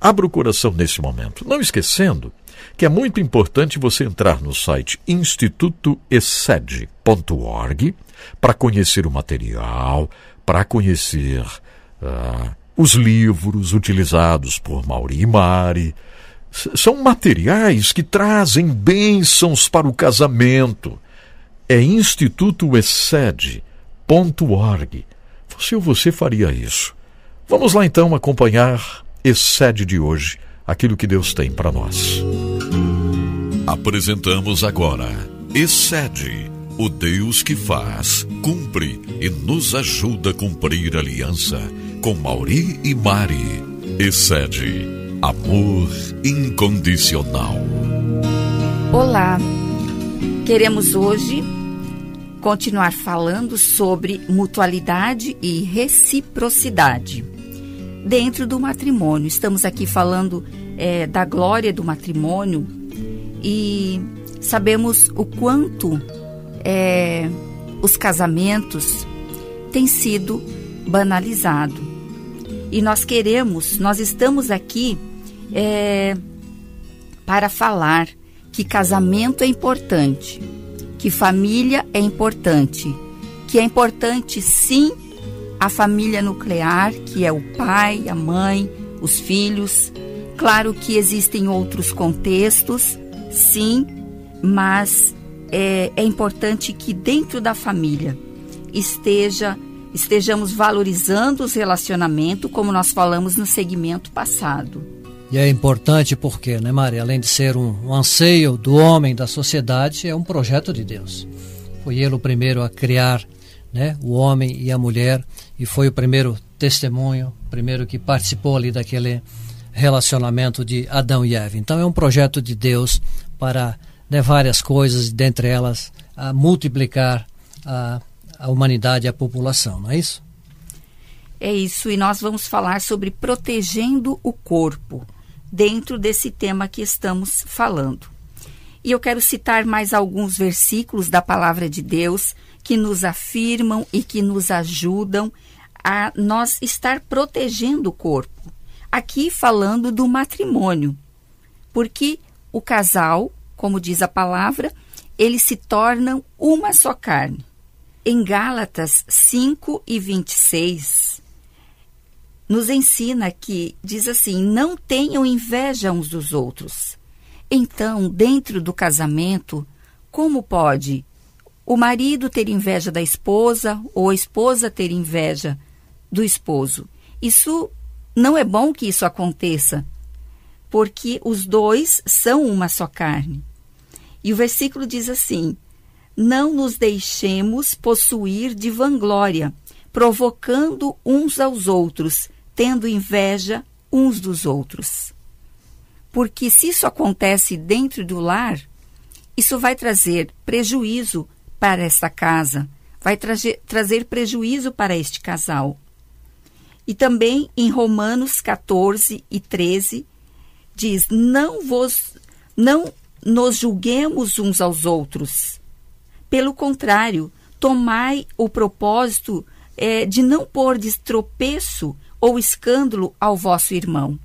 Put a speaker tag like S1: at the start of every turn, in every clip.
S1: Abra o coração nesse momento. Não esquecendo que é muito importante você entrar no site institutoexcede.org para conhecer o material, para conhecer uh, os livros utilizados por Mauri e Mari. São materiais que trazem bênçãos para o casamento. É institutoexcede.org. Você ou você faria isso. Vamos lá então acompanhar Excede de hoje, aquilo que Deus tem para nós.
S2: Apresentamos agora Excede, o Deus que faz, cumpre e nos ajuda a cumprir a aliança com Mauri e Mari. Excede, amor incondicional.
S3: Olá, queremos hoje continuar falando sobre mutualidade e reciprocidade dentro do matrimônio. Estamos aqui falando é, da glória do matrimônio e sabemos o quanto é, os casamentos têm sido banalizados. E nós queremos, nós estamos aqui é, para falar que casamento é importante, que família é importante, que é importante sim a família nuclear, que é o pai, a mãe, os filhos. Claro que existem outros contextos, sim, mas é, é importante que dentro da família esteja estejamos valorizando os relacionamentos, como nós falamos no segmento passado.
S4: E é importante porque, né, Maria? Além de ser um, um anseio do homem, da sociedade, é um projeto de Deus. Foi ele o primeiro a criar né, o homem e a mulher, e foi o primeiro testemunho, primeiro que participou ali daquele relacionamento de Adão e Eva. Então é um projeto de Deus para né, várias coisas, dentre elas a multiplicar a, a humanidade a população, não é isso?
S3: É isso, e nós vamos falar sobre protegendo o corpo dentro desse tema que estamos falando. E eu quero citar mais alguns versículos da palavra de Deus que nos afirmam e que nos ajudam a nós estar protegendo o corpo. Aqui falando do matrimônio, porque o casal, como diz a palavra, eles se tornam uma só carne. Em Gálatas 5 e 26, nos ensina que, diz assim: não tenham inveja uns dos outros. Então, dentro do casamento, como pode o marido ter inveja da esposa ou a esposa ter inveja do esposo. Isso não é bom que isso aconteça, porque os dois são uma só carne. E o versículo diz assim: Não nos deixemos possuir de vanglória, provocando uns aos outros, tendo inveja uns dos outros. Porque se isso acontece dentro do lar, isso vai trazer prejuízo para esta casa, vai trazer, trazer prejuízo para este casal. E também em Romanos 14 e 13 diz: Não vos não nos julguemos uns aos outros. Pelo contrário, tomai o propósito é, de não pôr tropeço ou escândalo ao vosso irmão.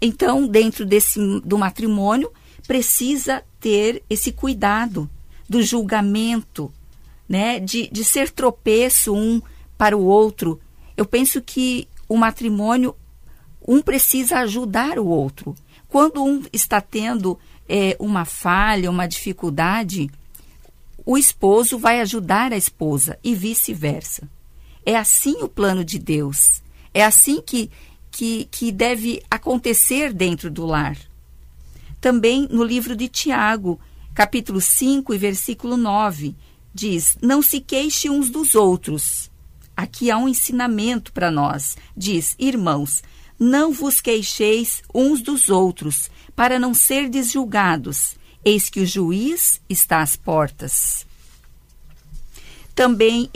S3: Então, dentro desse do matrimônio, precisa ter esse cuidado do julgamento, né, de, de ser tropeço um para o outro. Eu penso que o matrimônio, um precisa ajudar o outro. Quando um está tendo é, uma falha, uma dificuldade, o esposo vai ajudar a esposa e vice-versa. É assim o plano de Deus. É assim que, que, que deve acontecer dentro do lar. Também no livro de Tiago, capítulo 5 e versículo 9, diz: Não se queixe uns dos outros. Aqui há um ensinamento para nós. Diz: Irmãos, não vos queixeis uns dos outros, para não ser desjulgados. Eis que o juiz está às portas. Também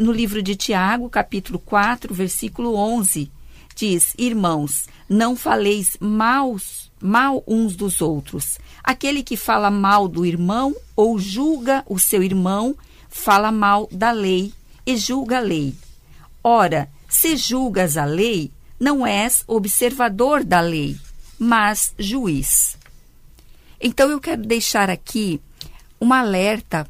S3: no livro de Tiago, capítulo 4, versículo 11, diz: Irmãos, não faleis maus mal uns dos outros. Aquele que fala mal do irmão ou julga o seu irmão, fala mal da lei e julga a lei. Ora, se julgas a lei, não és observador da lei, mas juiz. Então eu quero deixar aqui um alerta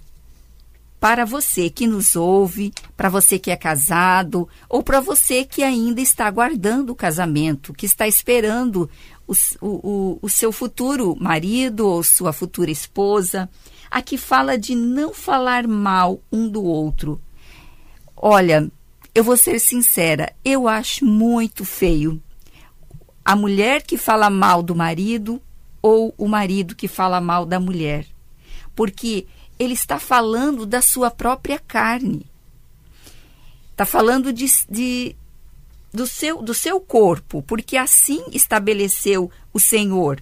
S3: para você que nos ouve, para você que é casado ou para você que ainda está aguardando o casamento, que está esperando o, o, o seu futuro marido ou sua futura esposa. Aqui fala de não falar mal um do outro. Olha, eu vou ser sincera, eu acho muito feio a mulher que fala mal do marido ou o marido que fala mal da mulher. Porque ele está falando da sua própria carne. Está falando de, de, do, seu, do seu corpo, porque assim estabeleceu o Senhor.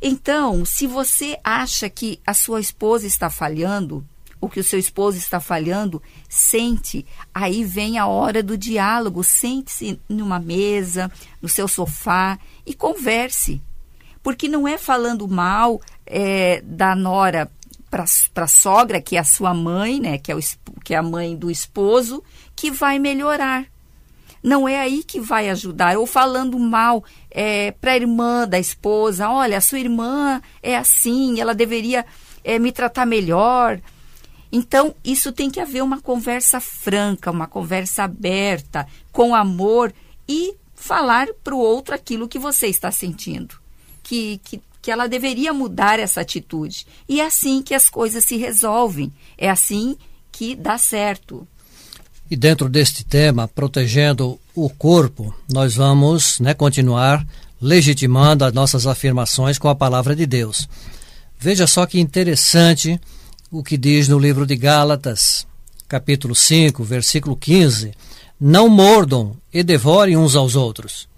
S3: Então, se você acha que a sua esposa está falhando, ou que o seu esposo está falhando, sente. Aí vem a hora do diálogo. Sente-se numa mesa, no seu sofá e converse. Porque não é falando mal é, da nora para a sogra, que é a sua mãe, né, que é, o, que é a mãe do esposo, que vai melhorar. Não é aí que vai ajudar. Ou falando mal é, para a irmã da esposa, olha, a sua irmã é assim, ela deveria é, me tratar melhor. Então, isso tem que haver uma conversa franca, uma conversa aberta, com amor e falar para o outro aquilo que você está sentindo. Que, que, que ela deveria mudar essa atitude. E é assim que as coisas se resolvem. É assim que dá certo.
S4: E dentro deste tema, protegendo o corpo, nós vamos né, continuar legitimando as nossas afirmações com a palavra de Deus. Veja só que interessante o que diz no livro de Gálatas, capítulo 5, versículo 15: Não mordam e devorem uns aos outros.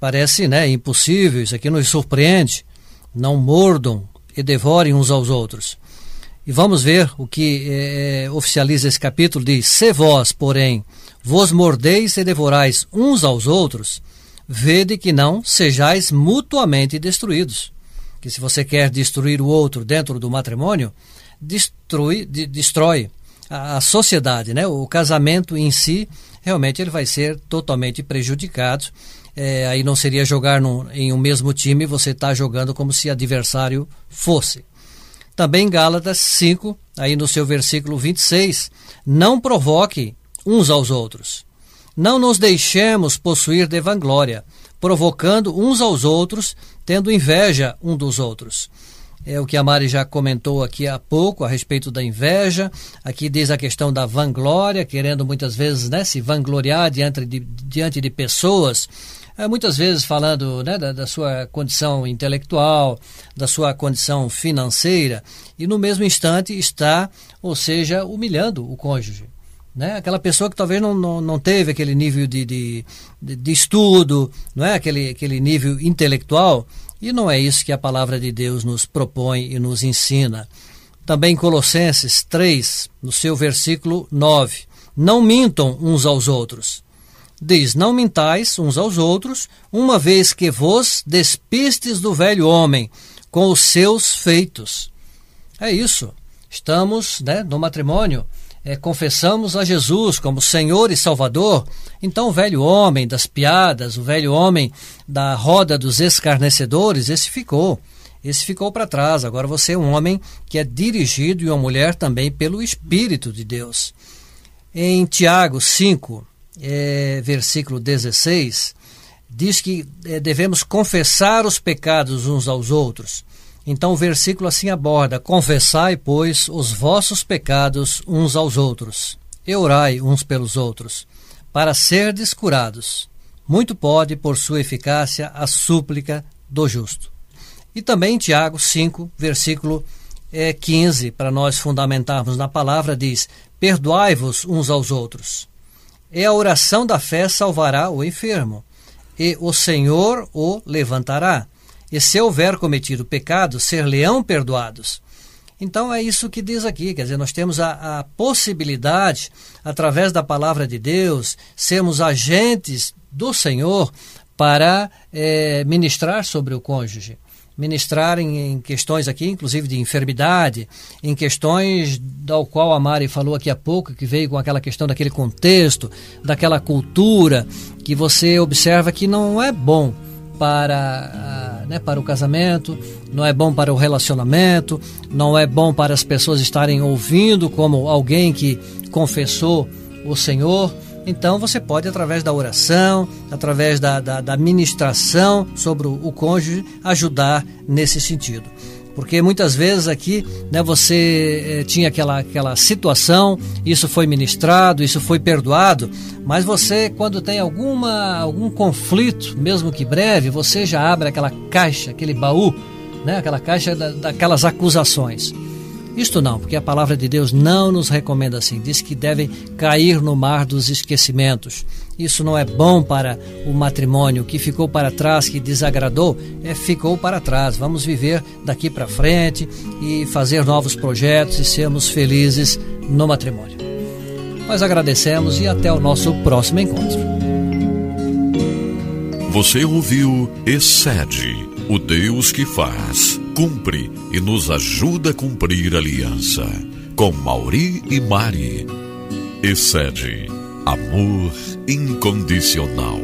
S4: Parece né, impossível, isso aqui nos surpreende não mordam e devorem uns aos outros. E vamos ver o que é, oficializa esse capítulo: diz: Se vós, porém, vos mordeis e devorais uns aos outros, vede que não sejais mutuamente destruídos. Que se você quer destruir o outro dentro do matrimônio, destrui, de, destrói a, sociedade, né? O casamento em si, realmente ele vai ser totalmente prejudicado é, aí não seria jogar num, em um mesmo time, você está jogando como se adversário fosse. Também Gálatas 5, aí no seu versículo 26, não provoque uns aos outros. Não nos deixemos possuir de vanglória, provocando uns aos outros, tendo inveja um dos outros. É o que a Mari já comentou aqui há pouco a respeito da inveja. Aqui diz a questão da vanglória, querendo muitas vezes né, se vangloriar diante de, diante de pessoas é, muitas vezes falando né, da, da, sua condição intelectual, da sua condição financeira, e no mesmo instante está, ou seja, humilhando o cônjuge. Né? Aquela pessoa que talvez não, não, não teve aquele nível de, de, de, estudo, não é? aquele, aquele nível intelectual, e não é isso que a palavra de Deus nos propõe e nos ensina. Também Colossenses 3, no seu versículo 9. Não mintam uns aos outros, Diz: Não mintais uns aos outros, uma vez que vos despistes do velho homem com os seus feitos. É isso. Estamos né, no matrimônio, é, confessamos a Jesus como Senhor e Salvador. Então, o velho homem das piadas, o velho homem da roda dos escarnecedores, esse ficou. Esse ficou para trás. Agora você é um homem que é dirigido e uma mulher também pelo Espírito de Deus. Em Tiago 5, é, versículo 16, diz que é, devemos confessar os pecados uns aos outros. Então o versículo assim aborda: Confessai, pois, os vossos pecados uns aos outros, e orai uns pelos outros, para serdes curados. Muito pode, por sua eficácia, a súplica do justo. E também Tiago 5, versículo é, 15, para nós fundamentarmos na palavra, diz: Perdoai-vos uns aos outros e a oração da fé salvará o enfermo, e o Senhor o levantará. E se houver cometido pecado, ser-lhe-ão perdoados. Então é isso que diz aqui, quer dizer, nós temos a, a possibilidade, através da palavra de Deus, sermos agentes do Senhor para é, ministrar sobre o cônjuge. ministrar em, em, questões aqui, inclusive de enfermidade, em questões da qual a Mari falou aqui há pouco, que veio com aquela questão daquele contexto, daquela cultura, que você observa que não é bom para, né, para o casamento, não é bom para o relacionamento, não é bom para as pessoas estarem ouvindo como alguém que confessou o Senhor. Então você pode, através da oração, através da, da, da ministração sobre o, cônjuge, ajudar nesse sentido porque muitas vezes aqui né, você eh, tinha aquela, aquela situação, isso foi ministrado, isso foi perdoado, mas você, quando tem alguma, algum conflito, mesmo que breve, você já abre aquela caixa, aquele baú, né, aquela caixa da, daquelas acusações. Isto não, porque a palavra de Deus não nos recomenda assim. Diz que devem cair no mar dos esquecimentos. Isso não é bom para o matrimônio. O que ficou para trás, que desagradou, é ficou para trás. Vamos viver daqui para frente e fazer novos projetos e sermos felizes no matrimônio. Nós agradecemos e até o nosso próximo encontro.
S1: Você ouviu Excede, o Deus que faz cumpre e nos ajuda a cumprir a aliança. Com Mauri e Mari. Excede. Amor incondicional.